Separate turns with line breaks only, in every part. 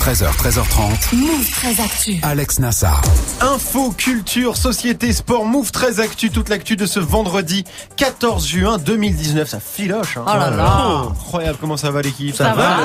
13h, 13h30.
Move très actu.
Alex Nassar.
Info, culture, société, sport, Move très actu, toute l'actu de ce vendredi 14 juin 2019. Ça filoche. Hein.
Oh là là.
Incroyable, comment ça va l'équipe?
Ça va.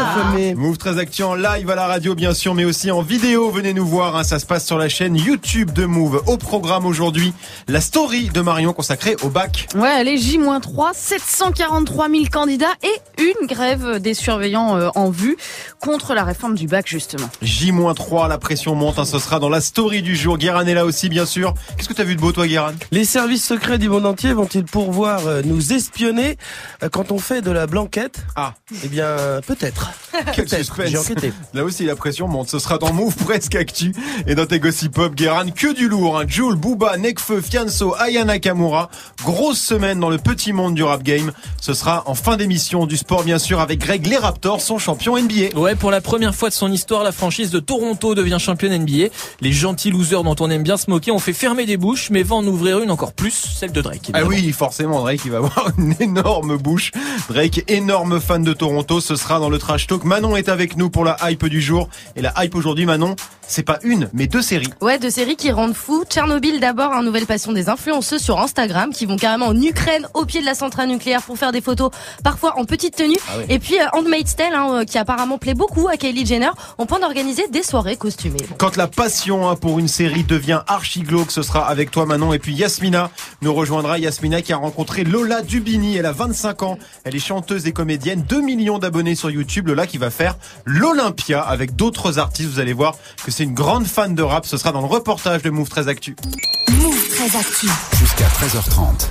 Move très actu en live à la radio bien sûr, mais aussi en vidéo. Venez nous voir, hein, ça se passe sur la chaîne YouTube de Move. Au programme aujourd'hui, la story de Marion consacrée au bac.
Ouais, allez, J-3, 743 000 candidats et une grève des surveillants euh, en vue contre la réforme du bac, justement.
J-3, la pression monte, hein, ce sera dans la story du jour. Guérin est là aussi, bien sûr. Qu'est-ce que t'as vu de beau, toi, Guérin?
Les services secrets du monde entier vont-ils pouvoir euh, nous espionner euh, quand on fait de la blanquette?
Ah,
Eh bien, peut-être.
quel
Peut-être.
suspense.
J'ai enquêté.
Là aussi, la pression monte. Ce sera dans Move presque actu. Et dans tes gossip pop, Guérin, que du lourd. Hein. Jules, Booba, Nekfeu, Fianso, Aya Nakamura. Grosse semaine dans le petit monde du rap game. Ce sera en fin d'émission du sport, bien sûr, avec Greg Les Raptors, son champion NBA.
Ouais, pour la première fois de son histoire, la franchise de Toronto devient championne NBA. Les gentils losers dont on aime bien se moquer ont fait fermer des bouches, mais vont en ouvrir une encore plus, celle de Drake.
Ah oui, forcément, Drake, il va avoir une énorme bouche. Drake, énorme fan de Toronto, ce sera dans le trash talk. Manon est avec nous pour la hype du jour. Et la hype aujourd'hui, Manon, c'est pas une, mais deux séries.
Ouais, deux séries qui rendent fou. Tchernobyl d'abord, un nouvelle passion des influenceuses sur Instagram qui vont carrément en Ukraine au pied de la centrale nucléaire pour faire des photos, parfois en petite tenue.
Ah
Et puis euh, Handmaid's Tale, hein, euh, qui apparemment plaît beaucoup à Kylie Jenner, on point d'organiser des soirées costumées.
Quand la passion hein, pour une série devient archi glauque, ce sera avec toi Manon. Et puis Yasmina nous rejoindra. Yasmina qui a rencontré Lola Dubini. Elle a 25 ans. Elle est chanteuse et comédienne. 2 millions d'abonnés sur YouTube. Lola qui va faire l'Olympia avec d'autres artistes. Vous allez voir que c'est une grande fan de rap. Ce sera dans le reportage de Move 13 Actu.
Move très actu.
Jusqu'à 13h30.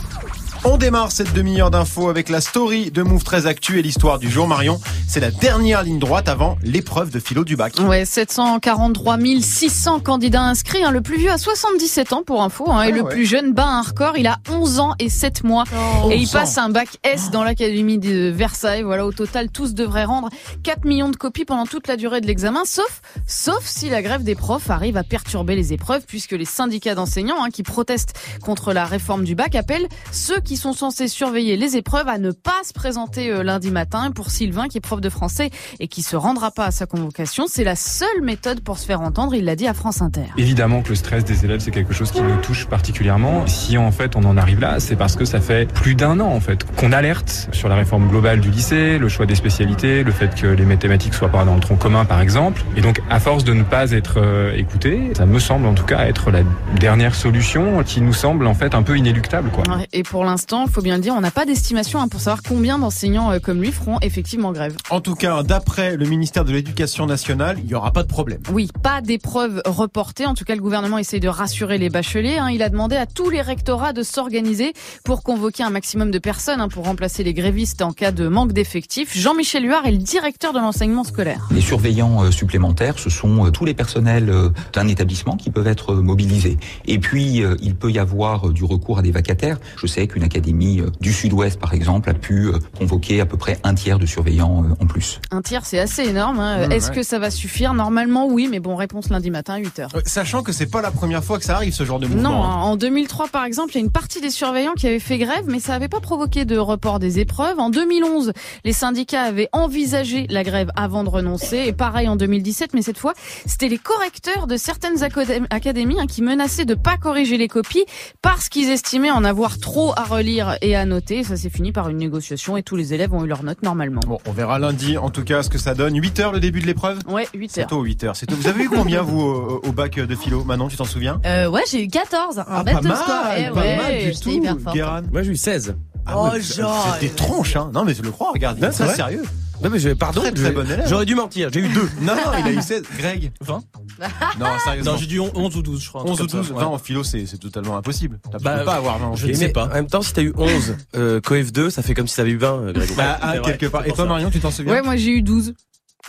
On démarre cette demi-heure d'infos avec la story de Move 13 Actu et l'histoire du jour. Marion, c'est la dernière ligne droite avant l'épreuve de philo du bac.
Ouais, 743 600 candidats inscrits, hein, le plus vieux a 77 ans pour info, hein, et
Ah
le
ouais.
plus jeune bat un record, il a 11 ans et 7 mois. et il
11 ans.
passe un bac S dans l'académie de Versailles. Voilà, au total, tous devraient rendre 4 millions de copies pendant toute la durée de l'examen, sauf, sauf si la grève des profs arrive à perturber les épreuves, puisque les syndicats d'enseignants hein, qui protestent contre la réforme du bac appellent ceux qui sont censés surveiller les épreuves à ne pas se présenter euh, lundi matin. Pour Sylvain, qui est prof de français et qui se rendra pas à sa convocation, c'est la seule méthode pour se faire entendre. Il l'a dit à France Inter.
Évidemment que le stress des élèves, c'est quelque chose qui nous touche particulièrement. Si en fait on en arrive là, c'est parce que ça fait plus d'un an en fait qu'on alerte sur la réforme globale du lycée, le choix des spécialités, le fait que les mathématiques soient pas dans le tronc commun par exemple. Et donc à force de ne pas être euh, écouté, ça me semble en tout cas être la dernière solution qui nous semble en fait un peu inéluctable quoi.
Et pour l'instant, faut bien le dire, on n'a pas d'estimation hein, pour savoir combien d'enseignants euh, comme lui feront effectivement grève.
En tout cas, d'après le ministère de l'Éducation nationale, il n'y aura pas de problème.
Oui, pas d'épreuves reportées. En tout cas, le gouvernement essaye de rassurer les bacheliers. hein. Il a demandé à tous les rectorats de s'organiser pour convoquer un maximum de personnes hein, pour remplacer les grévistes en cas de manque d'effectifs. Jean-Michel Huard est le directeur de l'enseignement scolaire.
Les surveillants euh, supplémentaires, ce sont euh, tous les personnels d'un établissement qui peuvent être mobilisés. Et puis, il peut y avoir du recours à des vacataires. Je sais qu'une académie euh, du Sud-Ouest, par exemple, a pu euh, convoquer à peu près un tiers de surveillants euh, en plus.
Un tiers, c'est assez énorme. hein.
Mmh,
Est-ce
ouais.
que ça va suffire Normalement, oui, mais bon, réponse lundi matin, 8 heures.
Euh, Sachant que c'est pas la première fois que ça arrive ce genre de mouvement.
Non,
hein.
en 2003 par exemple, il y a une partie des surveillants qui avaient fait grève, mais ça n'avait pas provoqué de report des épreuves. En 2011, les syndicats avaient envisagé la grève avant de renoncer, et pareil en 2017, mais cette fois, c'était les correcteurs de certaines acadé- académies hein, qui menaçaient de pas corriger les copies parce qu'ils estimaient en avoir trop à relire et à noter. Ça s'est fini par une négociation et tous les élèves ont eu leurs notes normalement.
Bon, on verra lundi en tout cas ce que ça donne. 8 heures le début de l'épreuve
Ouais, 8
C'est
heures.
tôt, 8 heures. C'est tôt. Vous avez eu combien vous au, au bac de philo Manon, tu t'en souviens
Euh, ouais, j'ai eu 14, un
Ah,
bête
pas mal,
score. Eh
pas
ouais,
mal du tout.
hyper.
Moi, j'ai eu 16.
Ah
Oh, genre,
C'était tronche, hein. Non, mais je le crois, regarde.
Non, c'est
sérieux.
Non, mais je, pardon,
Très, très bon élève.
j'aurais dû mentir. J'ai eu deux.
Non, non, il a eu 16. Greg
20
Non, sérieusement.
Non, j'ai dû 11 ou 12, je crois. un
11 ou
truc comme
12,
ça,
20
ouais.
en philo, c'est totalement impossible. Tu
Bah,
peux pas avoir 20 en
je
philo.
ne sais pas.
En même temps, si t'as eu 11, euh, coef 2, ça fait comme si t'avais eu 20, euh, Greg.
Bah, ah, quelque part. Et toi. Marion, tu t'en souviens
Ouais, moi j'ai eu 12.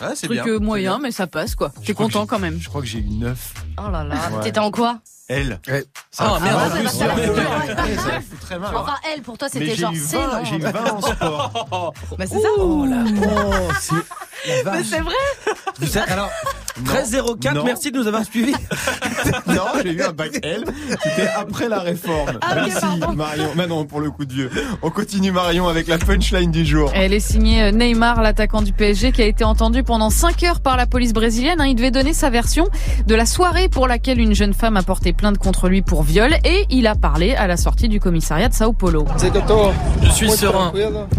Ah, c'est
Truc
bien.
euh, moyen,
bien.
mais ça passe quoi.
Je
T'es
crois que
content
j'ai-
quand même.
Je crois que j'ai eu 9.
Oh là là,
Ouais.
t'étais en quoi
Elle.
Ouais.
Ça
Ah, merde, en plus.
ça
fout très mal.
Enfin, elle, pour toi, c'était
j'ai
genre
eu
c'est
20,
non.
j'ai eu 20 en sport.
Bah, c'est ça.
Oh là Oh, c'est...
Mais c'est vrai.
Alors, 1304,
Non.
merci de nous avoir suivis.
Non, j'ai eu un bac L. C'était après la réforme.
Ah,
Merci
pardon.
Marion. Mais non, pour le coup de vieux. On continue Marion avec la punchline du jour.
Elle est signée euh, Neymar, l'attaquant du PSG, qui a été entendu pendant 5 heures par la police brésilienne. hein. Il devait donner sa version de la soirée pour laquelle une jeune femme a porté plainte contre lui pour viol et il a parlé à la sortie du commissariat de Sao Paulo.
Je suis serein.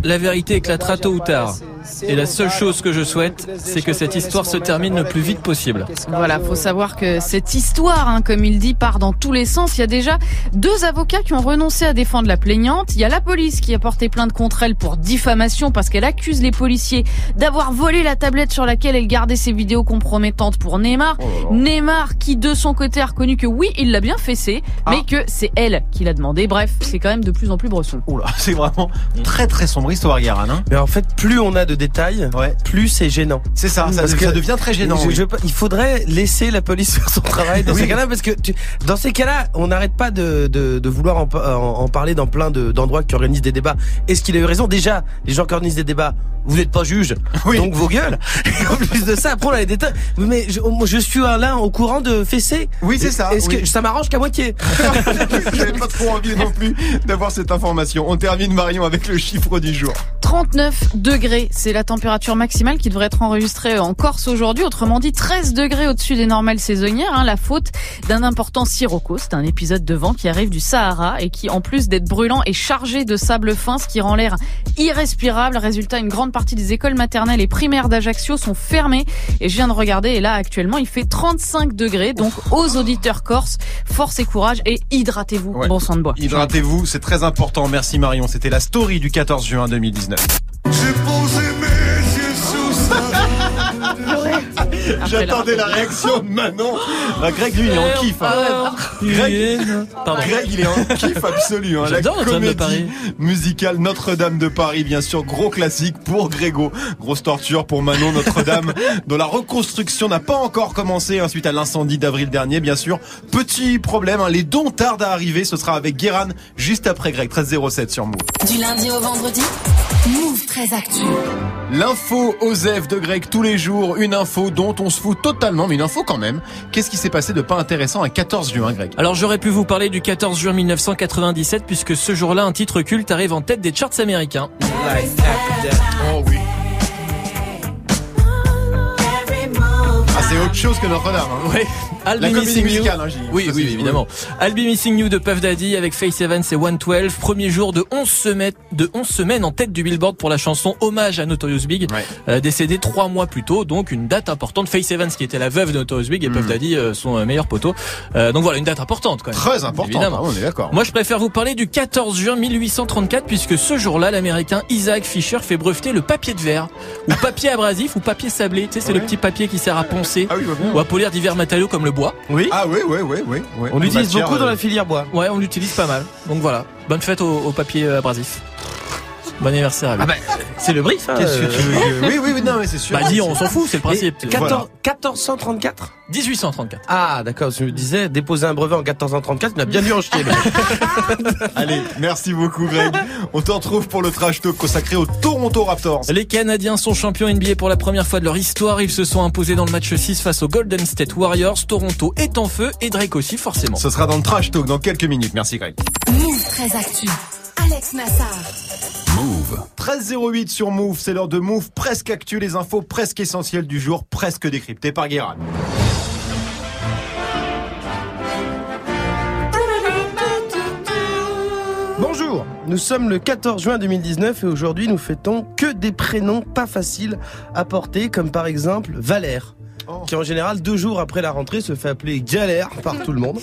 La vérité éclatera tôt ou tard. Et la seule chose que je souhaite, c'est que cette histoire se termine le plus vite possible.
Voilà, faut savoir que cette histoire, hein, comme il dit, part dans tous les sens. Il y a déjà deux avocats qui ont renoncé à défendre la plaignante. Il y a la police qui a porté plainte contre elle pour diffamation parce qu'elle accuse les policiers d'avoir volé la tablette sur laquelle elle gardait ses vidéos compromettantes pour Neymar. Neymar qui, de son côté, a reconnu que oui, il l'a bien fessé, mais que c'est elle qui l'a demandé. Bref, c'est quand même de plus en plus bresson.
Oula, c'est vraiment très très sombre histoire, Guérin. Hein
Mais en fait, plus on a de détails,
ouais.
plus c'est gênant.
C'est ça, ça,
Parce
ça
que-
devient très gênant.
Je-
oui.
je- il faudrait laisser la police faire son travail dans
Oui.
ces cas-là parce que tu- dans ces cas-là, on n'arrête pas de, de, de vouloir en, pa- en- en parler dans plein de- d'endroits qui organisent des débats. Est-ce qu'il a eu raison? Déjà, les gens qui organisent des débats, vous n'êtes pas juge,
Oui.
donc vos gueules. Et en plus de ça, après on a les détails. Mais je, moi, je suis là au courant de fesser.
Oui, c'est ça,
Est-ce
oui.
que ça m'arrange qu'à moitié?
J'avais pas trop envie non plus d'avoir cette information. On termine Marion avec le chiffre du jour.
39 degrés, c'est la température maximale qui devrait être enregistrée en Corse aujourd'hui. Autrement dit, 13 degrés au-dessus des normales saisonnières. hein, la faute d'un important sirocco. C'est un épisode de vent qui arrive du Sahara et qui, en plus d'être brûlant, est chargé de sable fin, ce qui rend l'air irrespirable. Résultat, une grande partie des écoles maternelles et primaires d'Ajaccio sont fermées. Et je viens de regarder, et là, actuellement, il fait 35 degrés. Donc, aux auditeurs corses, force et courage et hydratez-vous.
Ouais.
Bon sang de bois.
Hydratez-vous, c'est très important. Merci Marion. C'était la story du 14 juin 2019. J'attendais la réaction de Manon. Ah, Greg, lui, il est en kiff. hein. Greg, il est en kiff absolu. Hein. La
J'adore Notre-Dame de
comédie
Paris.
musicale Notre-Dame de Paris, bien sûr, gros classique pour Grégo. Grosse torture pour Manon Notre-Dame, dont la reconstruction n'a pas encore commencé hein, suite à l'incendie d'avril dernier, bien sûr. Petit problème, hein, les dons tardent à arriver. Ce sera avec Guéran juste après Greg, 1307 sur Move.
Du lundi au vendredi, Move très actu.
L'info Osef de Greg tous les jours, une info dont on se fout totalement, mais une info quand même. Qu'est-ce qui s'est passé de pas intéressant un 14 juin, Greg?
Alors j'aurais pu vous parler du 14 juin 1997 puisque ce jour-là un titre culte arrive en tête des charts américains.
Oh oui. Ah, c'est autre chose que Notre-Dame. Hein.
Ouais. I'll
La
Be Missing You.
musicale, hein,
Oui, oui,
c'est-
évidemment. I'll Be Missing You de Puff Daddy avec Faith Evans et 112. Premier jour de 11 semaines, de 11 semaines en tête du Billboard pour la chanson Hommage à Notorious Big,
Ouais.
euh, décédé trois mois plus tôt, donc une date importante. Faith Evans qui était la veuve de Notorious Big et Puff
Mm.
Daddy euh, son euh, meilleur poteau. Euh, donc voilà, une date importante quand même.
Très important,
Évidemment.
ah, on est d'accord.
Moi, je préfère vous parler du 14 juin 1834 puisque ce jour-là, l'américain Isaac Fisher fait breveter le papier de verre ou papier abrasif ou papier sablé. Tu sais, c'est
Ouais.
le petit papier qui sert à poncer
Ah oui, bien.
ou à polir divers matériaux comme le bois.
Oui.
Ah oui, oui, oui, oui. oui.
On l'utilise
Matière,
beaucoup dans
euh,
la filière bois.
Ouais, on l'utilise pas mal. Donc voilà. Bonne fête au, au papier abrasif. Bon anniversaire à lui.
Ah bah, c'est le brief. Hein,
Qu'est-ce que
euh,
tu veux que- Oui, oui, oui, non, mais c'est sûr.
Bah dis, on s'en fout, c'est le principe.
et 14 1434
1834.
Ah d'accord, je me disais déposer un brevet en 1434, il m'a bien dû en chier. mais-
Allez, merci beaucoup, Greg. On te retrouve pour le trash talk consacré aux Toronto Raptors.
Les Canadiens sont champions NBA pour la première fois de leur histoire. Ils se sont imposés dans le match 6 face aux Golden State Warriors. Toronto est en feu et Drake aussi forcément.
Ce sera dans le trash talk dans quelques minutes. Merci, Greg.
Move très actu. Alex Nassar.
Move.
13.08 sur Move, c'est l'heure de Move, presque actu, les infos presque essentielles du jour, presque décryptées par Guérin.
Bonjour, nous sommes le 14 juin 2019 et aujourd'hui nous fêtons que des prénoms pas faciles à porter, comme par exemple Valère.
Oh.
Qui en général deux jours après la rentrée se fait appeler Galère par tout le monde,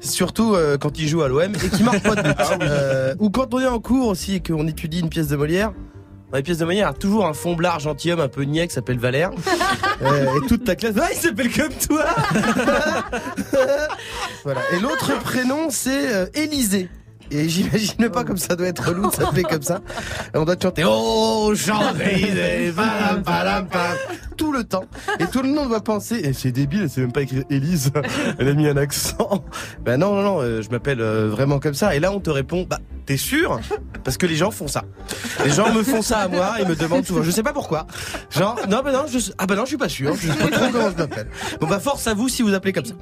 surtout euh, quand il joue à l'OM et qui marque pas de but. Euh, ou quand on est en cours aussi et qu'on étudie une pièce de Molière, dans les pièces de Molière, il y a toujours un fomblard gentilhomme un peu niais qui s'appelle Valère. Euh, et toute ta classe, ah, il s'appelle comme toi voilà. Et l'autre prénom, c'est euh, Élisée. Et j'imagine pas comme ça doit être relou de s'appeler comme ça. On doit chanter Oh, Champs-Élysées, pam tout le temps. Et tout le monde va penser, et c'est débile, elle sait même pas écrire Élise. Elle a mis un accent. Ben non, non, non, euh, je m'appelle euh, vraiment comme ça. Et là, on te répond, bah, t'es sûr? Parce que les gens font ça. Les gens me font ça à moi et me demandent souvent. Je sais pas pourquoi. Genre, non, ben non, je, ah ben non, je suis pas sûr. Je sais pas trop comment je m'appelle. Bon, bah, force à vous si vous appelez comme ça.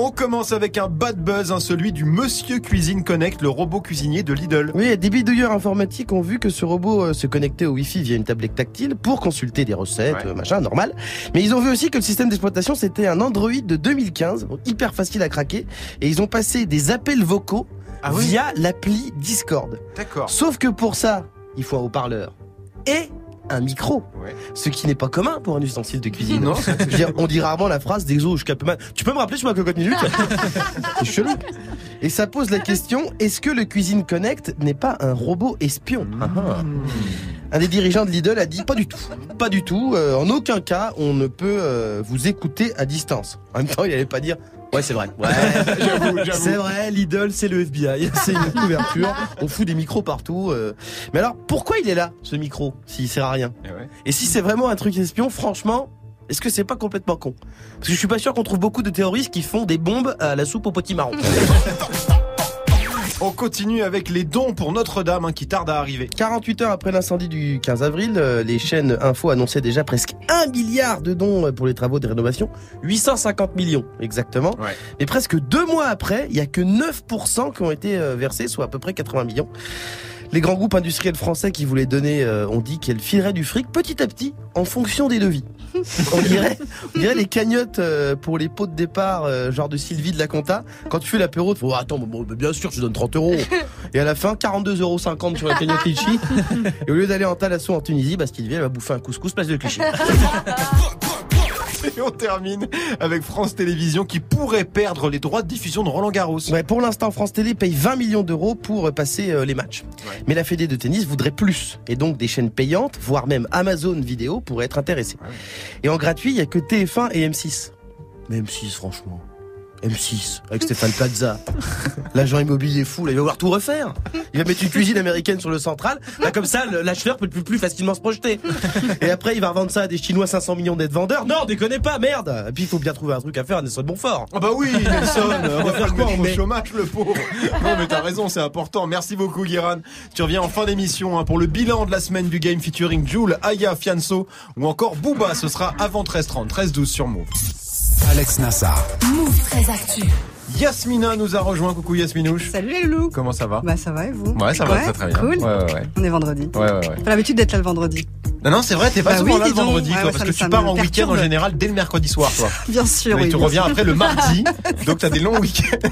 On commence avec un bad buzz, hein, celui du Monsieur Cuisine Connect, le robot cuisinier de Lidl.
Oui, des bidouilleurs informatiques ont vu que ce robot euh, se connectait au Wi-Fi via une tablette tactile pour consulter des recettes,
Ouais.
euh, machin, normal. Mais ils ont vu aussi que le système d'exploitation, c'était un Android de 2015, donc hyper facile à craquer. Et ils ont passé des appels vocaux
Ah oui
via l'appli Discord.
D'accord.
Sauf que pour ça, il faut un haut-parleur et un micro.
Ouais.
Ce qui n'est pas commun pour un ustensile de cuisine.
Non,
Je veux dire, on dit rarement la phrase des os, je capte mal. Tu peux me rappeler sur ma cocotte minute C'est chelou. Et ça pose la question, est-ce que le Cuisine Connect n'est pas un robot espion Ah, ah. Un des dirigeants de Lidl a dit pas du tout. Pas du tout. euh, en aucun cas, on ne peut euh, vous écouter à distance. En même temps, il allait pas dire Ouais, c'est vrai. Ouais,
J'avoue, j'avoue.
c'est vrai, Lidl, c'est le FBI. C'est une couverture. On fout des micros partout. euh. Mais alors, pourquoi il est là, ce micro, s'il sert à rien?
Eh ouais.
Et si c'est vraiment un truc espion, franchement, est-ce que c'est pas complètement con? Parce que je suis pas sûr qu'on trouve beaucoup de terroristes qui font des bombes à la soupe au potimarron.
On continue avec les dons pour Notre-Dame hein, qui tardent à arriver.
48 heures après l'incendie du 15 avril, euh, les chaînes info annonçaient déjà presque 1 milliard de dons euh, pour les travaux de rénovation. 850 millions exactement.
Ouais.
Mais presque deux mois après, il y a que 9% qui ont été euh, versés, soit à peu près 80 millions. Les grands groupes industriels français qui voulaient donner euh, ont dit qu'elles fileraient du fric petit à petit en fonction des devis. On dirait, on dirait les cagnottes euh, pour les pots de départ, euh, genre de Sylvie de la Compta. Quand tu fais l'apéro, tu fais oh, attends, bon, bien sûr, je donne 30 euros. Et à la fin, 42,50 euros sur la cagnotte Litchi. Et au lieu d'aller en Talasso en Tunisie, bah, Sylvie, elle va bouffer un couscous place de Clichy.
Et on termine avec France Télévisions qui pourrait perdre les droits de diffusion de Roland Garros.
Ouais, pour l'instant, France Télé paye 20 millions d'euros pour euh, passer euh, les matchs.
Ouais.
Mais la Fédé de tennis voudrait plus. Et donc des chaînes payantes, voire même Amazon Vidéo pourraient être intéressées.
Ouais.
Et en gratuit, il y a que TF1 et M6. Mais M6, franchement. M6, avec Stéphane Plaza. L'agent immobilier fou, là, il va vouloir tout refaire. Il va mettre une cuisine américaine sur le central. Là, comme ça, l'acheteur peut plus, plus facilement se projeter. Et après, il va revendre ça à des Chinois 500 millions d'être vendeurs. Non, déconnez pas, merde. Et puis, il faut bien trouver un truc à faire à Nelson Montfort.
Ah bah oui, Nelson, on va faire quoi
Mais-
au chômage, le pauvre. Non mais t'as raison, c'est important. Merci beaucoup, Guiran. Tu reviens en fin d'émission hein, pour le bilan de la semaine du game featuring Jules, Aya, Fianso ou encore Booba. Ce sera avant 13h30, 13h12 sur Move.
Alex Nassar.
Move très actu.
Yasmina nous a rejoint. Coucou Yasminouche.
Salut les loulous
Comment ça va?
Bah ça va et vous?
Ouais, ça va très très bien.
Cool.
Ouais, ouais, ouais.
On est vendredi.
Ouais, ouais, ouais.
Pas l'habitude d'être là le vendredi.
Non, non, c'est vrai, t'es pas
Bah
souvent
oui,
là le vendredi,
Ouais,
toi,
ouais,
parce que tu pars en week-end en général dès le mercredi soir, toi.
Bien sûr.
Et
oui,
tu reviens
sûr.
après le mardi, donc t'as des longs week-ends.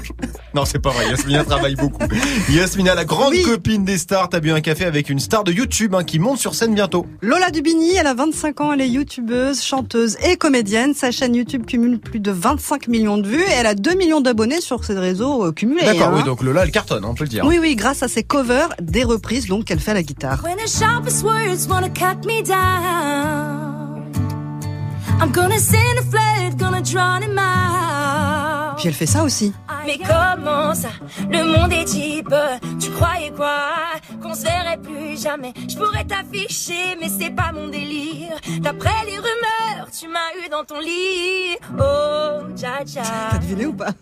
Non, c'est pas vrai, Yasmina travaille beaucoup. Yasmina, la grande
Oui.
copine des stars, t'as bu un café avec une star de YouTube hein, qui monte sur scène bientôt.
Lola Dubini, elle a 25 ans, elle est youtubeuse, chanteuse et comédienne. Sa chaîne YouTube cumule plus de 25 millions de vues et elle a 2 millions d'abonnés sur ses réseaux euh, cumulés.
D'accord,
hein.
oui, donc Lola, elle cartonne, on peut le dire.
Oui, oui, grâce à ses covers, des reprises donc qu'elle fait à la guitare.
When the sharpest words wanna cut me down, I'm gonna send a flood, gonna drown him out.
Puis elle fait ça aussi.
Mais comment ça, le monde est cheap Tu croyais quoi? Se verrait plus jamais Je pourrais t'afficher, mais c'est pas mon délire D'après les rumeurs, tu m'as eu dans ton lit Oh, dja dja
T'as deviné ou pas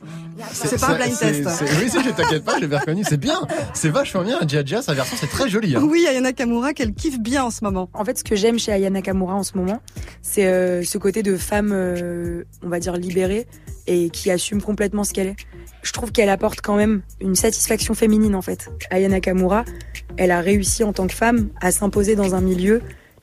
C'est pas un blind test.
Oui, si, je t'inquiète pas, j'ai bien reconnu. C'est bien, c'est vachement bien. Jaja, sa version, c'est très joli. Hein.
Oui, Ayana Kamura qu'elle kiffe bien en ce moment.
En fait, ce que j'aime chez Aya Nakamura en ce moment, c'est euh, ce côté de femme, euh, on va dire, libérée et qui assume complètement ce qu'elle est. Je trouve qu'elle apporte quand même une satisfaction féminine, en fait. Aya Nakamura, elle a réussi en tant que femme à s'imposer dans un milieu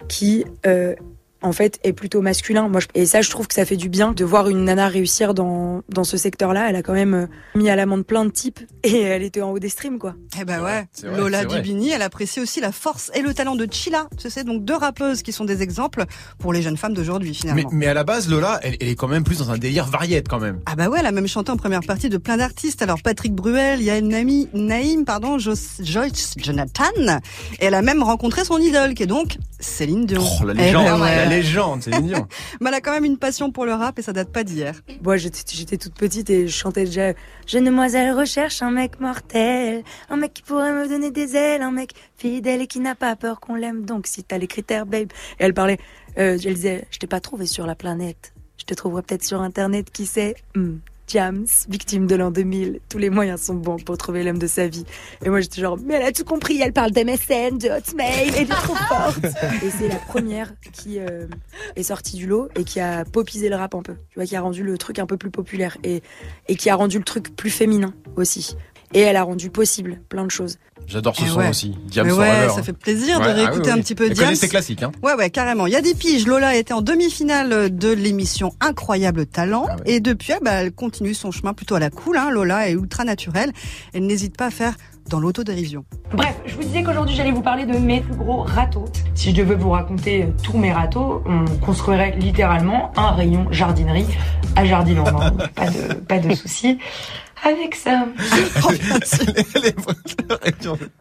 qui, euh, en fait, est plutôt masculin. Moi, je- et ça, je trouve que ça fait du bien de voir une nana réussir dans, dans ce secteur-là. Elle a quand même euh, mis à l'amende plein de types et elle était en haut des streams, quoi.
Eh ben ouais,
vrai,
Lola. Dubini, elle apprécie aussi la force et le talent de Chila. Tu sais, donc deux rappeuses qui sont des exemples pour les jeunes femmes d'aujourd'hui
Mais,
finalement.
mais à la base, Lola, elle, elle est quand même plus dans un délire variette quand même.
Ah bah ouais, elle a même chanté en première partie de plein d'artistes. Alors Patrick Bruel, Yael Nami, Naïm, pardon, Jos- Joyce Jonathan. Et elle a même rencontré son idole, qui est donc Céline Dion.
Oh, la
Eh
légende,
ben
la
ouais.
légende, c'est Dion.
Mais elle a quand même une passion pour le rap et ça date pas d'hier.
Moi, j'étais j'étais toute petite et je chantais déjà Jeune demoiselle recherche un mec mortel, un mec qui pourrait me donner des ailes, un mec fidèle et qui n'a pas peur qu'on l'aime. Donc, si t'as les critères, babe. Et elle parlait, euh, elle disait, je t'ai pas trouvé sur la planète. Je te trouverai peut-être sur Internet, qui sait. Hmm. Jams, victime de l'an 2000. Tous les moyens sont bons pour trouver l'homme de sa vie. Et moi, j'étais genre, mais elle a tout compris. Elle parle d'MSN, de Hotmail, elle est trop forte. et c'est la première qui euh, est sortie du lot et qui a popisé le rap un peu. Tu vois, qui a rendu le truc un peu plus populaire et, et qui a rendu le truc plus féminin aussi. Et elle a rendu possible plein de choses.
J'adore ce
Eh
son
ouais.
aussi. Diams
Mais ouais, ça fait plaisir de
ah oui,
réécouter
oui.
un petit peu
Elle
Diams.
ses classiques, hein.
Ouais, ouais, carrément. Il y a des piges. Lola était en demi-finale de l'émission Incroyable Talent.
Ah
Et depuis, bah, elle continue son chemin plutôt à la cool. Hein. Lola est ultra naturelle. Elle n'hésite pas à faire dans l'autodérision.
Bref, je vous disais qu'aujourd'hui j'allais vous parler de mes plus gros râteaux. Si je devais vous raconter tous mes râteaux, on construirait littéralement un rayon jardinerie à Jardiland. Pas de, pas de soucis avec ça.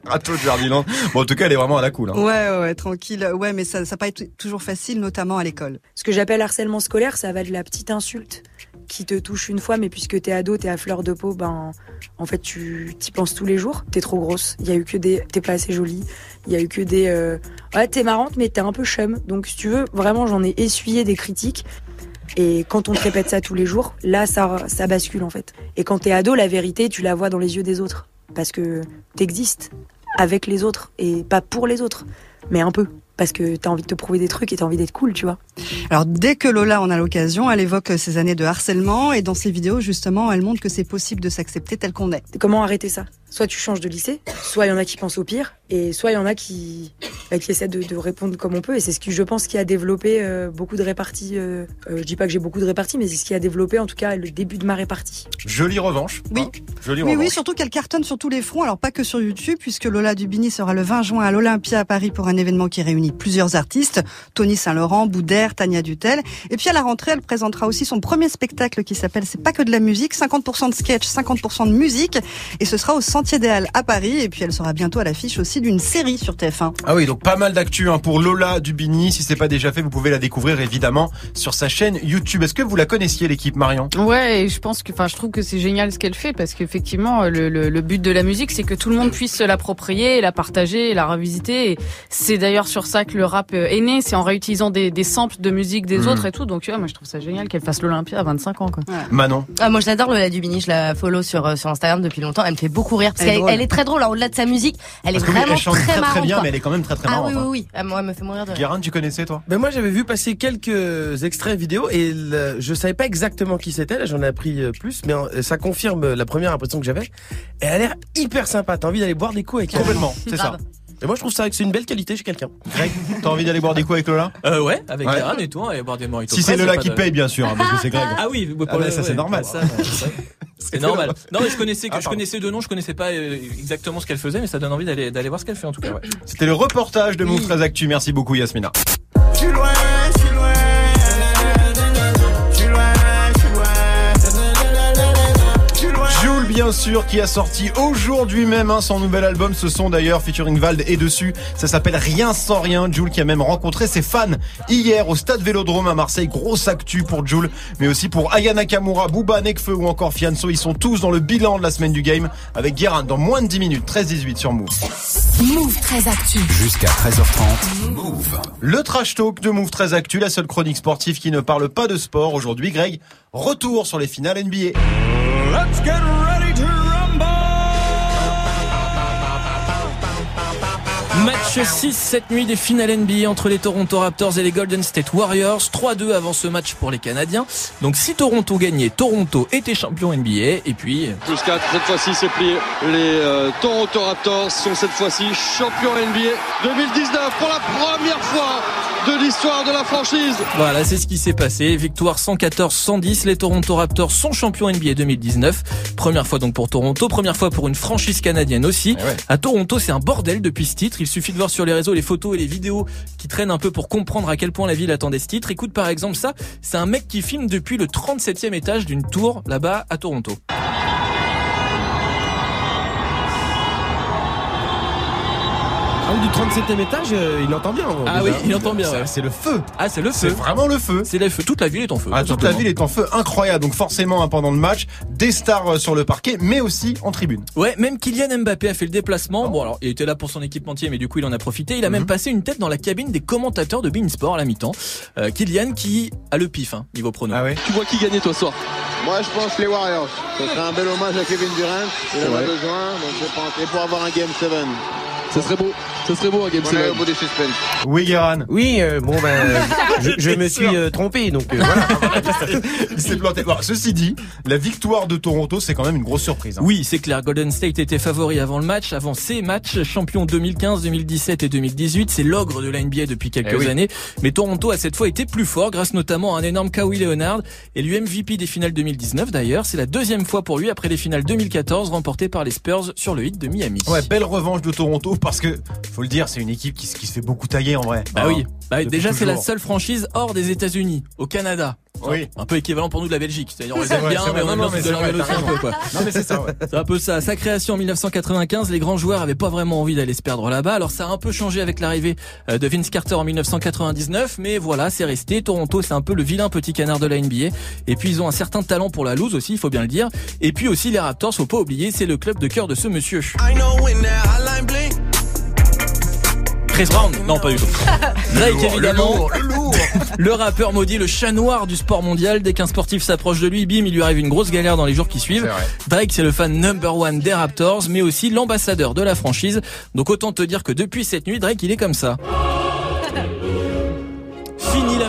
Râteau de Jardiland. Bon, en tout cas, elle est vraiment à la cool. Hein.
Ouais, ouais, tranquille. Ouais, mais ça, ça pas été toujours facile, notamment à l'école.
Ce que j'appelle harcèlement scolaire, ça va de la petite insulte qui te touche une fois, mais puisque t'es ado, t'es à fleur de peau, ben, en fait, tu t'y penses tous les jours. T'es trop grosse. Il y a eu que des, t'es pas assez jolie. Il y a eu que des, euh, ouais, t'es marrante, mais t'es un peu chum. Donc, si tu veux, vraiment, j'en ai essuyé des critiques. Et quand on te répète ça tous les jours, là, ça, ça bascule, en fait. Et quand t'es ado, la vérité, tu la vois dans les yeux des autres. Parce que t'existes avec les autres et pas pour les autres, mais un peu. Parce que t'as envie de te prouver des trucs et t'as envie d'être cool, tu vois.
Alors, dès que Lola en a l'occasion, elle évoque ses années de harcèlement et dans ses vidéos, justement, elle montre que c'est possible de s'accepter tel qu'on est.
Comment arrêter ça? Soit tu changes de lycée, soit il y en a qui pensent au pire, et soit il y en a qui, bah, qui essaient de, de répondre comme on peut. Et c'est ce qui, je pense, qui a développé euh, beaucoup de réparties. Euh, euh, je dis pas que j'ai beaucoup de réparties, mais c'est ce qui a développé, en tout cas, le début de ma répartie.
Jolie revanche.
Oui.
hein. Jolie
Oui,
revanche.
oui, surtout qu'elle cartonne sur tous les fronts, alors pas que sur YouTube, puisque Lola Dubini sera le 20 juin à l'Olympia à Paris pour un événement qui réunit plusieurs artistes, Tony Saint-Laurent, Boudère, Tania Dutel. Et puis à la rentrée, elle présentera aussi son premier spectacle qui s'appelle C'est pas que de la musique, 50% de sketch, 50% de musique, et ce sera au Sentier des Halles à Paris, et puis elle sera bientôt à l'affiche aussi d'une série sur TF1.
Ah oui, donc pas mal d'actu hein, pour Lola Dubini. Si c'est pas déjà fait, vous pouvez la découvrir évidemment sur sa chaîne YouTube. Est-ce que vous la connaissiez l'équipe Marion?
Ouais, et je pense que, enfin, je trouve que c'est génial ce qu'elle fait parce qu'effectivement, le, le, le but de la musique, c'est que tout le monde puisse se l'approprier, la partager, la revisiter. Et c'est d'ailleurs sur ça que le rap euh, est né, c'est en réutilisant des, des samples de musique des
Mhm.
autres et tout. Donc, tu vois, moi, je trouve ça génial qu'elle fasse l'Olympia à 25 ans, quoi.
Manon?
Ah, moi, je l'adore, Lola Dubini. Je la follow sur, euh, sur Instagram depuis longtemps. Elle me fait beaucoup rire parce
Elle est
qu'elle est très drôle. hein, Au-delà de sa musique, elle
Parce
est
que oui,
vraiment
elle chante
très,
très très
marrante.
bien,
quoi.
mais elle est quand même très très
Ah
marrante.
oui, oui,
hein.
oui. Ah, moi, elle me fait mourir de rire.
Guérin, tu connaissais toi?
Ben moi j'avais vu passer quelques extraits vidéo et le- je savais pas exactement qui c'était, là j'en ai appris euh, plus, mais euh, ça confirme la première impression que j'avais. Et elle a l'air hyper sympa, t'as envie d'aller boire des coups avec elle?
Complètement, c'est ça.
Et moi je trouve ça que c'est une belle qualité chez quelqu'un.
Greg, t'as envie d'aller boire des coups avec Lola?
Euh, ouais, avec
Ouais.
Guérin et tout, et boire des mojitos.
Si c'est Lola qui
de-
paye, bien sûr, hein, parce que c'est Greg.
Ah oui, pour
Ah
le-
ça, c'est
ouais,
normal.
ça, c'est- normal. Non, mais je connaissais que
Ah,
je connaissais deux noms, je connaissais pas euh, exactement ce qu'elle faisait, mais ça donne envie d'aller d'aller voir ce qu'elle fait en tout cas. Ouais.
C'était le reportage de Move 13 Actu. Merci beaucoup Yasmina. Bien sûr, qui a sorti aujourd'hui même hein, son nouvel album. Ce son d'ailleurs featuring Vald et dessus. Ça s'appelle Rien sans rien. Jules qui a même rencontré ses fans hier au stade Vélodrome à Marseille. Grosse actu pour Jules, mais aussi pour Aya Nakamura, Booba, Nekfeu ou encore Fianso. Ils sont tous dans le bilan de la semaine du game avec Guérin dans moins de 10 minutes. 13-18 sur Move.
Move très actu.
Jusqu'à 13h30. Move.
Le trash talk de Move 13 Actu, la seule chronique sportive qui ne parle pas de sport. Aujourd'hui, Greg, retour sur les finales NBA.
Let's get ready
Match 6 cette nuit des finales NBA entre les Toronto Raptors et les Golden State Warriors. 3-2 avant ce match pour les Canadiens. Donc si Toronto gagnait, Toronto était champion NBA. Et puis
Plus 4, cette fois-ci c'est plié. Les euh, Toronto Raptors sont cette fois-ci champions NBA 2019 pour la première fois de l'histoire de la franchise.
voilà, c'est ce qui s'est passé. Victoire 114-110. Les Toronto Raptors sont champions NBA 2019. Première fois donc pour Toronto. Première fois pour une franchise canadienne aussi.
Eh ouais.
À Toronto, c'est un bordel depuis ce titre. Il suffit de voir sur les réseaux les photos et les vidéos qui traînent un peu pour comprendre à quel point la ville attendait ce titre. Écoute par exemple ça, c'est un mec qui filme depuis le 37e étage d'une tour là-bas à Toronto.
Haut du 37e étage, euh, il entend bien.
Ah
déjà.
oui, il entend bien. Ouais.
C'est le feu.
Ah, c'est le
C'est
feu.
vraiment le feu.
C'est le feu. Toute la ville est en feu.
Ah,
tout
toute la ville est en feu incroyable. Donc forcément, pendant le match, des stars euh, sur le parquet, mais aussi en tribune.
Ouais, même Kylian Mbappé a fait le déplacement. Bon, alors, il était là pour son équipementier, mais du coup, il en a profité. Il a même passé une tête dans la cabine des commentateurs de Beansport à la mi-temps. Euh, Kylian qui a le pif, hein, niveau prono.
Ah ouais.
Tu vois qui gagner toi ce soir?
Moi, je pense les Warriors. Ce serait un bel hommage à Kevin Durant. Il en a besoin, donc je pense. Et pour avoir un Game 7.
Ça serait beau. Ça serait beau un Game
On est
7.
au bout du suspense.
Oui, Guéran.
Oui, euh, bon ben, je, je me suis euh, trompé, donc euh, voilà.
Il s'est planté. Bon, ceci dit, la victoire de Toronto, c'est quand même une grosse surprise. hein.
Oui, c'est clair. Golden State était favori avant le match, avant ces matchs, champion 2015, 2017 et 2018. C'est l'ogre de la NBA depuis quelques
Eh oui.
années. Mais Toronto a cette fois été plus fort grâce notamment à un énorme Kawhi Leonard et lui MVP des finales 2019 d'ailleurs. C'est la deuxième fois pour lui après les finales 2014 remportées par les Spurs sur le hit de Miami.
Ouais, belle revanche de Toronto parce que, faut le dire, c'est une équipe qui, se- qui se fait beaucoup tailler en vrai.
Bah
Hein.
oui, bah, déjà c'est la seule franchise hors des États-Unis, au Canada.
Oui.
Un peu équivalent pour nous de la Belgique. C'est-à-dire on les
C'est
aime bien, mais on
Non,
aime aussi un peu, quoi.
Non, mais c'est ça, ouais.
C'est un peu ça. Sa création en 1995, les grands joueurs avaient pas vraiment envie d'aller se perdre là-bas. Alors ça a un peu changé avec l'arrivée euh, de Vince Carter en 1999, mais voilà, c'est resté. Toronto, c'est un peu le vilain petit canard de la NBA. Et puis ils ont un certain talent pour la loose aussi, il faut bien le dire. Et puis aussi les Raptors, faut pas oublier, c'est le club de cœur de ce monsieur. Chris Brown Non, pas du tout. Drake,
le
évidemment.
lourd, le lourd.
Le rappeur maudit, le chat noir du sport mondial. Dès qu'un sportif s'approche de lui, bim, il lui arrive une grosse galère dans les jours qui suivent. Drake, c'est le fan number one des Raptors, mais aussi l'ambassadeur de la franchise. Donc autant te dire que depuis cette nuit, Drake, il est comme ça.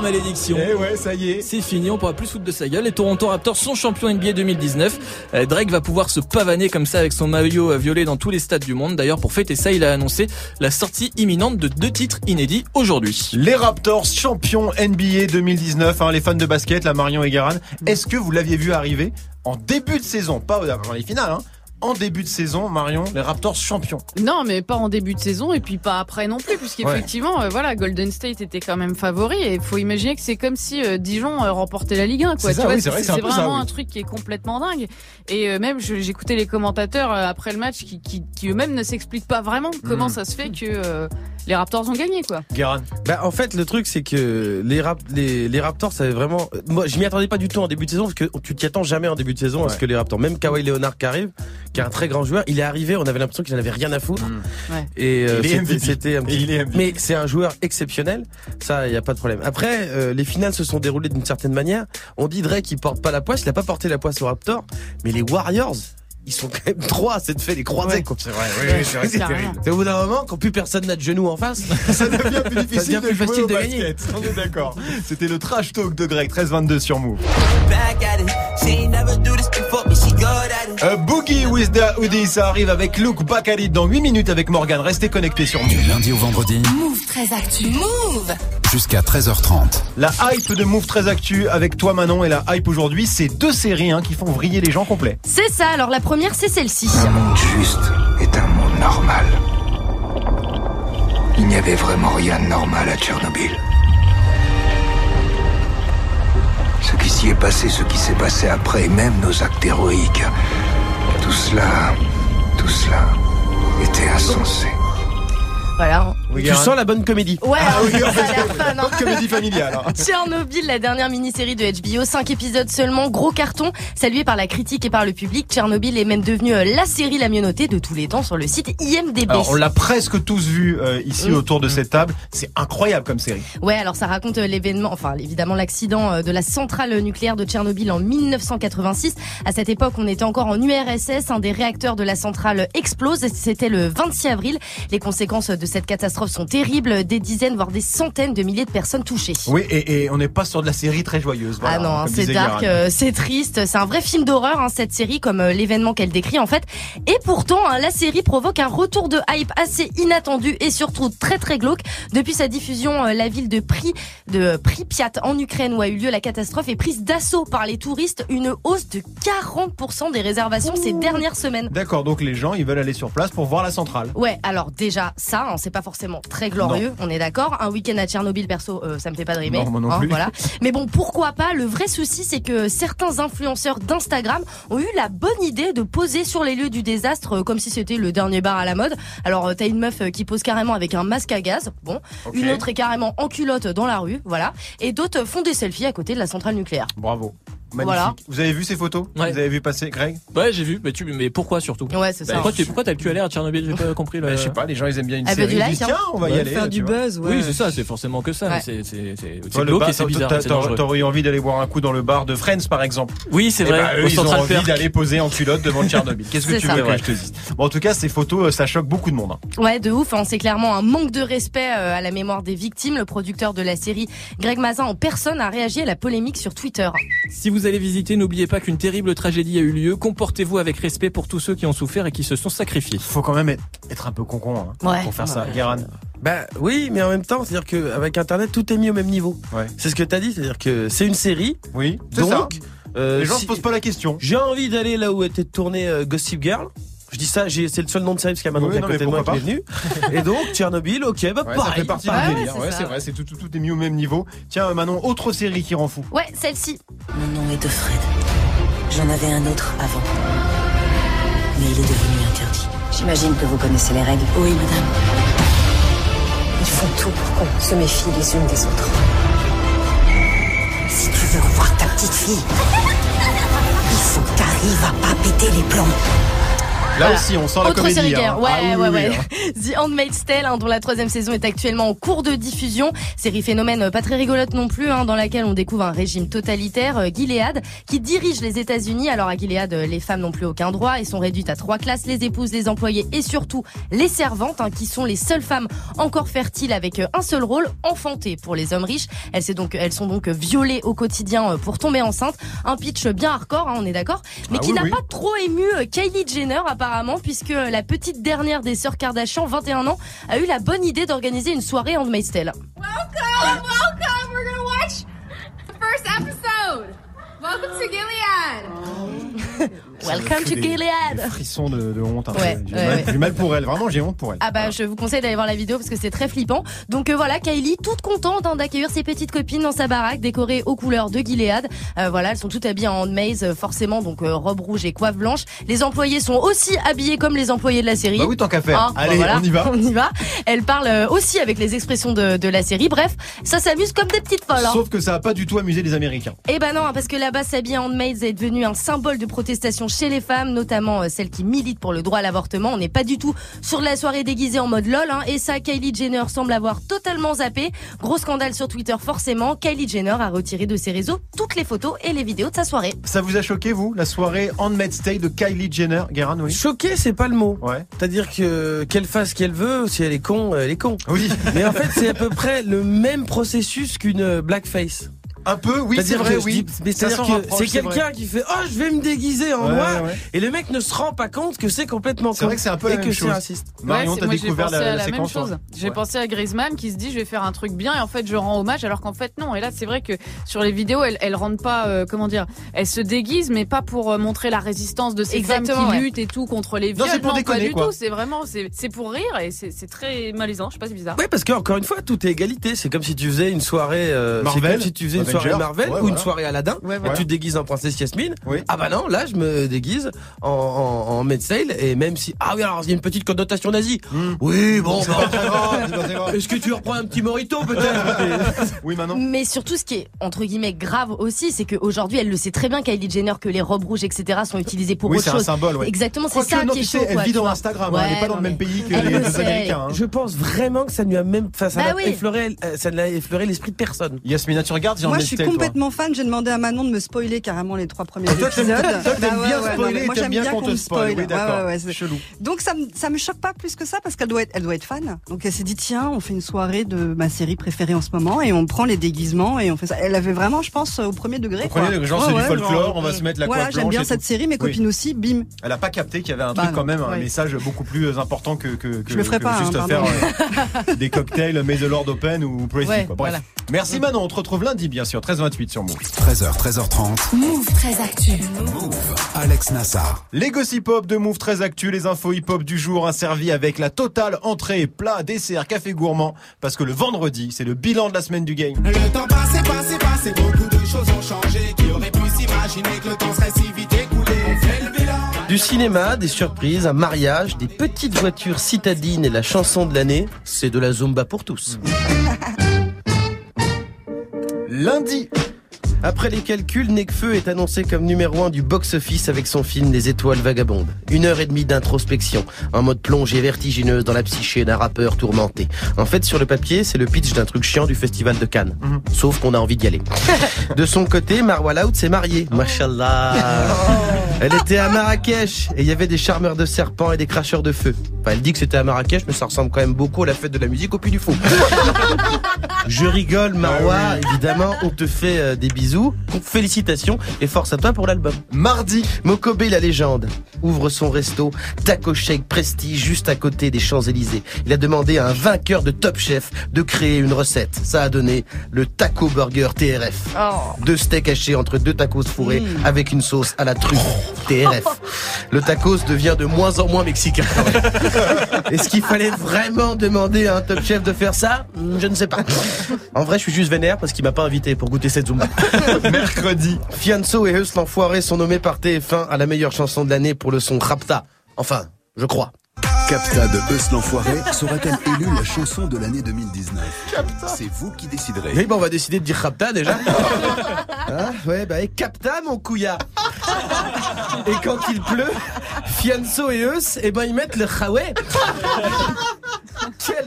Malédiction.
Eh ouais, ça y est.
C'est fini, on pourra plus se foutre de sa gueule. Les Toronto Raptors sont champions NBA 2019. Euh, Drake va pouvoir se pavaner comme ça avec son maillot euh, violet dans tous les stades du monde. D'ailleurs, pour fêter ça, il a annoncé la sortie imminente de deux titres inédits aujourd'hui.
Les Raptors champions NBA 2019, hein, les fans de basket, la Marion et Guérin. Est-ce que vous l'aviez vu arriver en début de saison, pas dans les finales, hein, en début de saison, Marion, les Raptors champions.
Non, mais pas en début de saison et puis pas après non plus, puisqu'effectivement, euh, voilà, Golden State était quand même favori et il faut imaginer que c'est comme si euh, Dijon euh, remportait la Ligue 1, quoi.
C'est vrai que c'est un peu
vraiment
ça, oui.
un truc qui est complètement dingue. Et euh, même, j'écoutais les commentateurs après le match qui, qui, qui eux-mêmes ne s'expliquent pas vraiment comment
Mm.
ça se fait que les Raptors ont gagné, quoi.
Guérin.
Bah, en fait, le truc, c'est que les, rap les, les Raptors, ça avait vraiment. Moi, je m'y attendais pas du tout en début de saison parce que tu t'y attends jamais en début de saison à ce que les Raptors, même Kawhi Leonard qui arrive, qui est un très grand joueur, il est arrivé, on avait l'impression qu'il n'avait rien à foutre.
Ouais.
Et euh, c'était- un
Et
petit.
il.
Mais c'est un joueur exceptionnel, ça, il y a pas de problème. Après, euh, les finales se sont déroulées d'une certaine manière. On dit Drake, il porte pas la poisse, il a pas porté la poisse aux Raptors, mais les Warriors. Ils sont quand même trois à cette fait les croisés
Ouais,
quoi.
c'est vrai, oui, oui, c'est vrai, c'est terrible.
Au bout d'un moment, quand plus personne n'a de genoux en face,
Ça devient plus
Ça
difficile
devient
de
plus
jouer
facile
au
de gagner.
On est d'accord. C'était le trash talk de Greg, 13-22 sur Move. Euh, Boogie with the Hoodie, ça arrive avec Luke Bakali dans 8 minutes avec Morgan. Restez connectés sur Move.
Du lundi au vendredi,
Move très actu. Move
jusqu'à 13h30.
La hype de Move très actu avec toi Manon et la hype aujourd'hui, c'est deux séries hein, qui font vriller les gens complets.
C'est ça, alors la première c'est celle-ci.
Un monde juste est un monde normal. Il n'y avait vraiment rien de normal à Tchernobyl. Ce qui s'y est passé, ce qui s'est passé après, et même nos actes héroïques, tout cela, tout cela était insensé.
Voilà.
Oui,
tu sens la bonne comédie.
Ouais,
Ah oui,
ça
en
a
fait,
l'air fun, hein.
bonne comédie familiale. hein.
Tchernobyl, la dernière mini-série de HBO, 5 épisodes seulement, gros carton, salué par la critique et par le public. Tchernobyl est même devenue euh, la série la mieux notée de tous les temps sur le site IMDb.
Alors on l'a presque tous vu euh, ici
Mm.
autour de cette table. C'est incroyable comme série.
Ouais, alors ça raconte euh, l'événement, enfin évidemment l'accident euh, de la centrale nucléaire de Tchernobyl en 1986. À cette époque, on était encore en URSS, un des réacteurs de la centrale explose. C'était le 26 avril. Les conséquences de cette catastrophe sont terribles, des dizaines voire des centaines de milliers de personnes touchées.
Oui, et, et on n'est pas sur de la série très joyeuse. Voilà,
ah non, hein, c'est dark, euh, c'est triste, c'est un vrai film d'horreur hein, cette série comme euh, l'événement qu'elle décrit en fait. Et pourtant, hein, la série provoque un retour de hype assez inattendu et surtout très très glauque. Depuis sa diffusion, euh, la ville de Pri de Pripyat en Ukraine où a eu lieu la catastrophe est prise d'assaut par les touristes, une hausse de 40% des réservations ces dernières semaines.
D'accord, donc les gens ils veulent aller sur place pour voir la centrale.
Ouais, alors déjà ça, hein, c'est pas forcément forcément très glorieux, on est d'accord. Un week-end à Tchernobyl, perso, euh, ça me fait pas drimer.
Non, moi non
hein,
plus.
voilà. Mais bon, pourquoi pas? Le vrai souci, c'est que certains influenceurs d'Instagram ont eu la bonne idée de poser sur les lieux du désastre euh, comme si c'était le dernier bar à la mode. Alors, euh, t'as une meuf qui pose carrément avec un masque à gaz, bon. Une autre est carrément en culotte dans la rue, voilà. Et d'autres font des selfies à côté de la centrale nucléaire.
Bravo. Magnifique.
Voilà.
Vous avez vu ces photos Vous avez vu passer, Greg
Ouais, j'ai vu. Mais tu, mais pourquoi surtout
Ouais, c'est ça.
Pourquoi tu, pourquoi t'as pu aller à Tchernobyl J'ai pas compris.
Bah,
le-
je sais pas, les gens ils aiment bien une
Ah, bah,
série.
du
Ils
like,
disent,
hein.
tiens, on va y aller.
faire du buzz, ouais.
Oui, c'est ça. C'est forcément que ça.
Ouais.
C'est, c'est,
le
glauque et bizarre.
t'aurais eu envie d'aller boire un coup dans le bar de Friends par exemple.
Oui, c'est
Eh
vrai.
eux,
au
ils ont
Central
envie d'aller poser en culotte devant Tchernobyl. Qu'est-ce que tu veux que je te dise Bon, en tout cas, ces photos, euh, ça choque beaucoup de monde. hein.
Ouais, de ouf. hein. C'est clairement un manque de respect euh, à la mémoire des victimes. Le producteur de la série, Greg Mazin, en personne, a réagi à la polémique sur Twitter.
Si vous allez visiter, n'oubliez pas qu'une terrible tragédie a eu lieu. Comportez-vous avec respect pour tous ceux qui ont souffert et qui se sont sacrifiés.
Faut quand même être, un peu concon hein,
Ouais.
pour faire ça. Guéran.
Bah oui, mais en même temps, c'est-à-dire qu'avec Internet, tout est mis au même niveau.
Ouais.
C'est ce que t'as dit, c'est-à-dire que c'est une série.
Oui,
Donc,
ça.
euh,
Les gens
si-
se posent pas la question.
J'ai envie d'aller là où était tourné euh, Gossip Girl. Je dis ça, c'est le seul nom de série parce qu'il y a Manon
Oui,
qui est à côté de moi qui est venu. Et donc, Tchernobyl, ok, bah
Ouais, ça
pareil.
fait partie
Ouais,
du
ouais,
délire.
c'est
Ouais,
ça.
c'est vrai, c'est tout, tout, tout est mis au même niveau. Tiens, euh, Manon, autre série qui rend fou.
Ouais, celle-ci.
Mon nom est de Fred. J'en avais un autre avant. Mais il est devenu interdit.
J'imagine que vous connaissez les règles.
Oui, madame.
Ils font tout pour qu'on se méfie les unes des autres. Si tu veux revoir ta petite fille, il faut que t'arrives à pas péter les plombs.
Là
Voilà.
aussi, on sent la
Autre
comédie.
série
hein.
guerre. Ouais,
Ah oui,
ouais,
oui,
ouais.
hein.
The Handmaid's Tale, hein, dont la troisième saison est actuellement en cours de diffusion. Série phénomène euh, pas très rigolote non plus, hein, dans laquelle on découvre un régime totalitaire, euh, Gilead, qui dirige les États-Unis. Alors à Gilead, euh, les femmes n'ont plus aucun droit et sont réduites à trois classes les épouses, les employés et surtout les servantes, hein, qui sont les seules femmes encore fertiles avec un seul rôle, enfanter pour les hommes riches. Elles, donc, elles sont donc violées au quotidien pour tomber enceinte. Un pitch bien hardcore, hein, on est d'accord, mais
Ah
qui
oui,
n'a
oui.
pas trop ému Kylie Jenner apparemment, puisque la petite dernière des sœurs Kardashian, 21 ans, a eu la bonne idée d'organiser une soirée en Tale.
Welcome, welcome. We're gonna watch the first episode. Welcome to Gilead.
Welcome to
Des- des
Gilead.
Frissons de, de honte. hein.
Ouais,
J'ai
ouais,
mal,
ouais.
j'ai mal pour elle. Vraiment, j'ai honte pour elle.
Ah bah je vous conseille d'aller voir la vidéo parce que c'est très flippant. Donc euh, voilà, Kylie toute contente hein, d'accueillir ses petites copines dans sa baraque décorée aux couleurs de Gilead. Euh, voilà, elles sont toutes habillées en maze euh, forcément donc euh, robe rouge et coiffe blanche. Les employés sont aussi habillés comme les employés de la série.
Bah oui, tant qu'à faire.
Hein, bah
Allez,
voilà,
on y va.
On y va. Elles parlent euh, aussi avec les expressions de, de la série. Bref, ça s'amuse comme des petites folles. hein.
Sauf que ça a pas du tout amusé les Américains.
Eh ben non, parce que là-bas, s'habiller en handmaids est devenu un symbole de protestation chez les femmes, notamment euh, celles qui militent pour le droit à l'avortement. On n'est pas du tout sur la soirée déguisée en mode lol, hein, et ça, Kylie Jenner semble avoir totalement zappé. Gros scandale sur Twitter, forcément. Kylie Jenner a retiré de ses réseaux toutes les photos et les vidéos de sa soirée.
Ça vous a choqué, vous, la soirée Handmaid's Tale de Kylie Jenner Guérin, oui
Choqué, c'est pas le mot.
Ouais.
C'est-à-dire que qu'elle fasse ce qu'elle veut, si elle est con, elle est con.
Oui.
Mais en fait, c'est à peu près le même processus qu'une euh, blackface.
Un peu, oui, c'est vrai,
que
oui.
dis- mais c'est-à-dire que c'est
c'est
quelqu'un qui fait oh je vais me déguiser en
Ouais,
noir
ouais.
et le mec ne se rend pas compte que c'est complètement
C'est vrai que c'est un peu la
et
même
que c'est
chose.
raciste.
Marion,
Ouais, c'est-
t'as
moi, j'ai
découvert
pensé
la,
à
la
la même
séquence
chose.
toi
J'ai
Ouais.
pensé à Griezmann qui se dit je vais faire un truc bien et en fait je rends hommage alors qu'en fait non. Et là c'est vrai que sur les vidéos elles, elles rendent pas euh, comment dire, elles se déguisent mais pas pour euh, montrer la résistance de ces
Exactement,
femmes qui luttent et tout contre les
Non,
viols.
c'est pour
pas
déconner,
du
quoi.
tout. C'est vraiment c'est c'est pour rire et c'est c'est très malaisant. Je sais pas c'est bizarre.
Ouais, parce que encore une fois, tout est égalité. C'est comme si tu faisais une soirée, euh, c'est
Marvel,
si tu faisais. Soirée Marvel
Ouais,
ou une
voilà.
soirée Aladdin.
Ouais,
et
voilà.
Tu te déguises en princesse Yasmine.
Oui.
Ah bah non, là je me déguise en, en, Tale et même si ah oui alors il y a une petite connotation nazie.
Hmm.
Oui bon.
C'est
bah. Est-ce que tu reprends un petit morito peut-être?
Oui, Manon.
Mais surtout, ce qui est entre guillemets grave aussi, c'est qu'aujourd'hui, elle le sait très bien, Kylie Jenner, que les robes rouges, etc., sont utilisées pour
Oui,
autre
c'est un
chose.
symbole, ouais.
Exactement, c'est ça
non,
qui est chaud.
elle vit dans. Instagram, hein, elle est
Ouais,
pas dans le même pays que les. Américains. hein.
Je pense vraiment que ça ne lui a même, ça
Bah oui.
effleuré, euh, ça n'a effleuré l'esprit de personne.
Yasmina, tu regardes
Moi, je suis
toi
complètement fan. J'ai demandé à Manon de me spoiler carrément les trois premiers
Ah, toi,
épisodes.
toi, t'aimes
Bah
bien
ouais,
spoiler,
mais moi, j'aime
bien
bien
qu'on
me
spoil. Oui.
Ouais,
Chelou.
Donc ça me ça me choque pas plus que ça parce qu'elle doit être elle doit être fan. Donc elle s'est dit tiens on fait une soirée de ma série préférée en ce moment et on prend les déguisements et on fait ça. Elle avait vraiment je pense au premier degré.
Au premier degré, genre, c'est du folklore, on va se mettre la
Voilà j'aime bien
et
cette série mes copines aussi bim.
Elle a pas capté qu'il y avait un truc quand même, un message beaucoup plus important que, juste
hein,
faire euh, des cocktails May the Lord Open ou quoi. Bref. Merci Manon, on te retrouve lundi bien sûr. Sûr. 13h28 sur Move.
13h, 13h30.
Move très actu.
Alex Nassar.
Les gossip hop de Move très actu, les infos hip hop du jour, un servi avec la totale entrée, plat, dessert, café gourmand. Parce que le vendredi, c'est le bilan de la semaine du game.
Le temps passé, passé, passé, beaucoup de choses ont changé. Qui aurait pu s'imaginer que le temps serait si vite écoulé On fait le bilan.
Du cinéma, des surprises, un mariage, des petites voitures citadines et la chanson de l'année, c'est de la Zumba pour tous.
Lundi,
Après les calculs, Necfeu est annoncé comme numéro un du box-office avec son film Les Étoiles Vagabondes. Une heure et demie d'introspection, en mode plongée vertigineuse dans la psyché d'un rappeur tourmenté. En fait, sur le papier, c'est le pitch d'un truc chiant du festival de Cannes. Sauf qu'on a envie d'y aller. De son côté, Marwa Laoud s'est mariée. Mashallah. Elle était à Marrakech et il y avait des charmeurs de serpents et des cracheurs de feu. Enfin, elle dit que c'était à Marrakech, mais ça ressemble quand même beaucoup à la fête de la musique au Puy du Fou. Je rigole, Marwa. Évidemment, on te fait euh, des bisous. Félicitations et force à toi pour l'album.
mardi,
Mokobe la légende ouvre son resto Taco Shake Prestige juste à côté des Champs-Élysées. Il a demandé à un vainqueur de Top Chef de créer une recette. Ça a donné le Taco Burger TRF. Deux steaks hachés entre deux tacos fourrés avec une sauce à la truffe. TRF. Le tacos devient de moins en moins mexicain. Est-ce qu'il fallait vraiment demander à un Top Chef de faire ça? Je ne sais pas. En vrai, je suis juste vénère parce qu'il m'a pas invité pour goûter cette Zumba.
mercredi,
Fianso et Eus l'enfoiré sont nommés par TF1 à la meilleure chanson de l'année pour le son Rapta. Enfin, je crois.
Capta de Eus l'Enfoiré sera-t-elle élue la chanson de l'année 2019 C'est vous qui déciderez.
Oui, bon, on va décider de dire Rapta déjà. Hein ouais, bah, et Capta, mon couillard. Et quand il pleut, Fianso et Eus, eh ben, ils mettent le Huawei.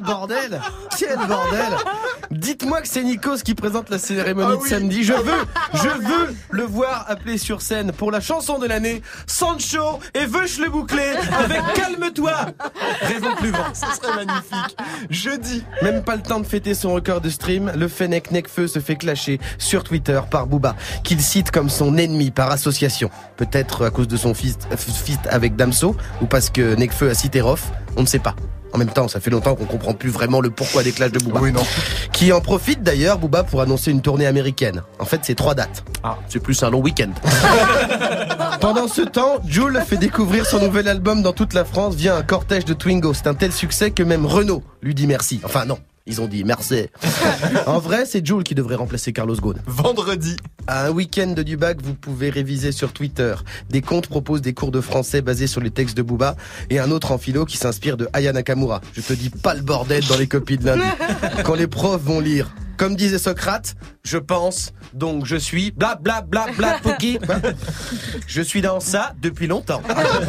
Bordel Quel bordel Dites-moi que c'est Nikos qui présente la cérémonie de samedi. Je veux, je veux le voir appelé sur scène pour la chanson de l'année, Sancho et Veuche le boucler avec Calme-toi Rêvons plus grand.
ce serait magnifique. Jeudi,
Même pas le temps de fêter son record de stream, le Fennec Necfeu se fait clasher sur Twitter par Booba, qu'il cite comme son ennemi par association. Peut-être à cause de son fist, fist avec Damso, ou parce que Necfeu a cité Rof, on ne sait pas. En même temps, ça fait longtemps qu'on comprend plus vraiment le pourquoi des clashs de Booba.
Oui, non.
Qui en profite d'ailleurs, Booba, pour annoncer une tournée américaine. En fait, c'est trois dates.
Ah.
C'est plus un long week-end. Pendant ce temps, Jules fait découvrir son nouvel album dans toute la France via un cortège de Twingo. C'est un tel succès que même Renault lui dit merci. Enfin non, ils ont dit merci. en vrai, c'est Jules qui devrait remplacer Carlos Ghosn.
vendredi,
À un week-end de Dubac, vous pouvez réviser sur Twitter. Des comptes proposent des cours de français basés sur les textes de Booba et un autre en philo qui s'inspire de Aya Nakamura. Je te dis pas le bordel dans les copies de lundi. Quand les profs vont lire, comme disait Socrate, je pense, donc je suis, bla bla bla bla poki. Je suis dans ça depuis longtemps.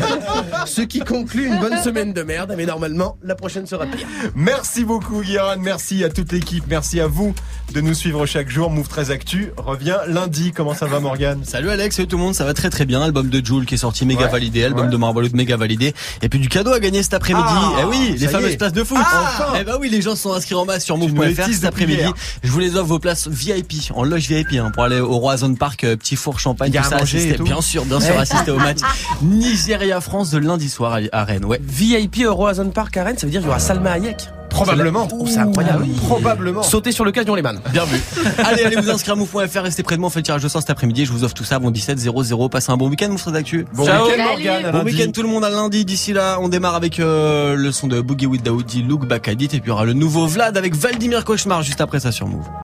Ce qui conclut une bonne semaine de merde, mais normalement, la prochaine sera pire.
merci beaucoup Guérin, merci à toute l'équipe, merci à vous de nous suivre chaque jour. Move 13 Actu revient lundi. Comment ça va Morgan
Salut Alex, salut tout le monde, ça va très très bien. Album de Joule qui est sorti méga
Ouais.
validé, album
Ouais.
de Marvaloud méga validé. Et puis du cadeau à gagner cet après-midi.
Ah,
eh oui, les fameuses
est.
places de foot.
Ah,
eh bah oui, les gens sont inscrits en masse sur move.fr cet après-midi. Je vous les offre vos places VIP, en loge VIP, hein, pour aller au Roison Park, euh, petit four champagne, tout ça,
et
assister,
tout
bien sûr, bien sûr,
Ouais.
assister au match Nigeria-France de lundi soir à- à Rennes. Ouais.
VIP Euroazone Park à Rennes, ça veut dire qu'il y aura Salma Hayek.
Probablement.
C'est incroyable.
Probablement.
Sauter sur le cage les man.
Bien vu. allez, allez vous inscrire à move.fr, restez près de moi, on fait le tirage de sort cet après-midi. Je vous offre tout ça, bon 17 00, passez un bon week-end, mon frère d'actu.
Bon week-end
Bon week-end tout le monde à lundi. D'ici là, on démarre avec euh, le son de Boogie with Daoudi, Look Back at It, et puis il y aura le nouveau Vlad avec Valdimir Cauchemar juste après ça sur Move.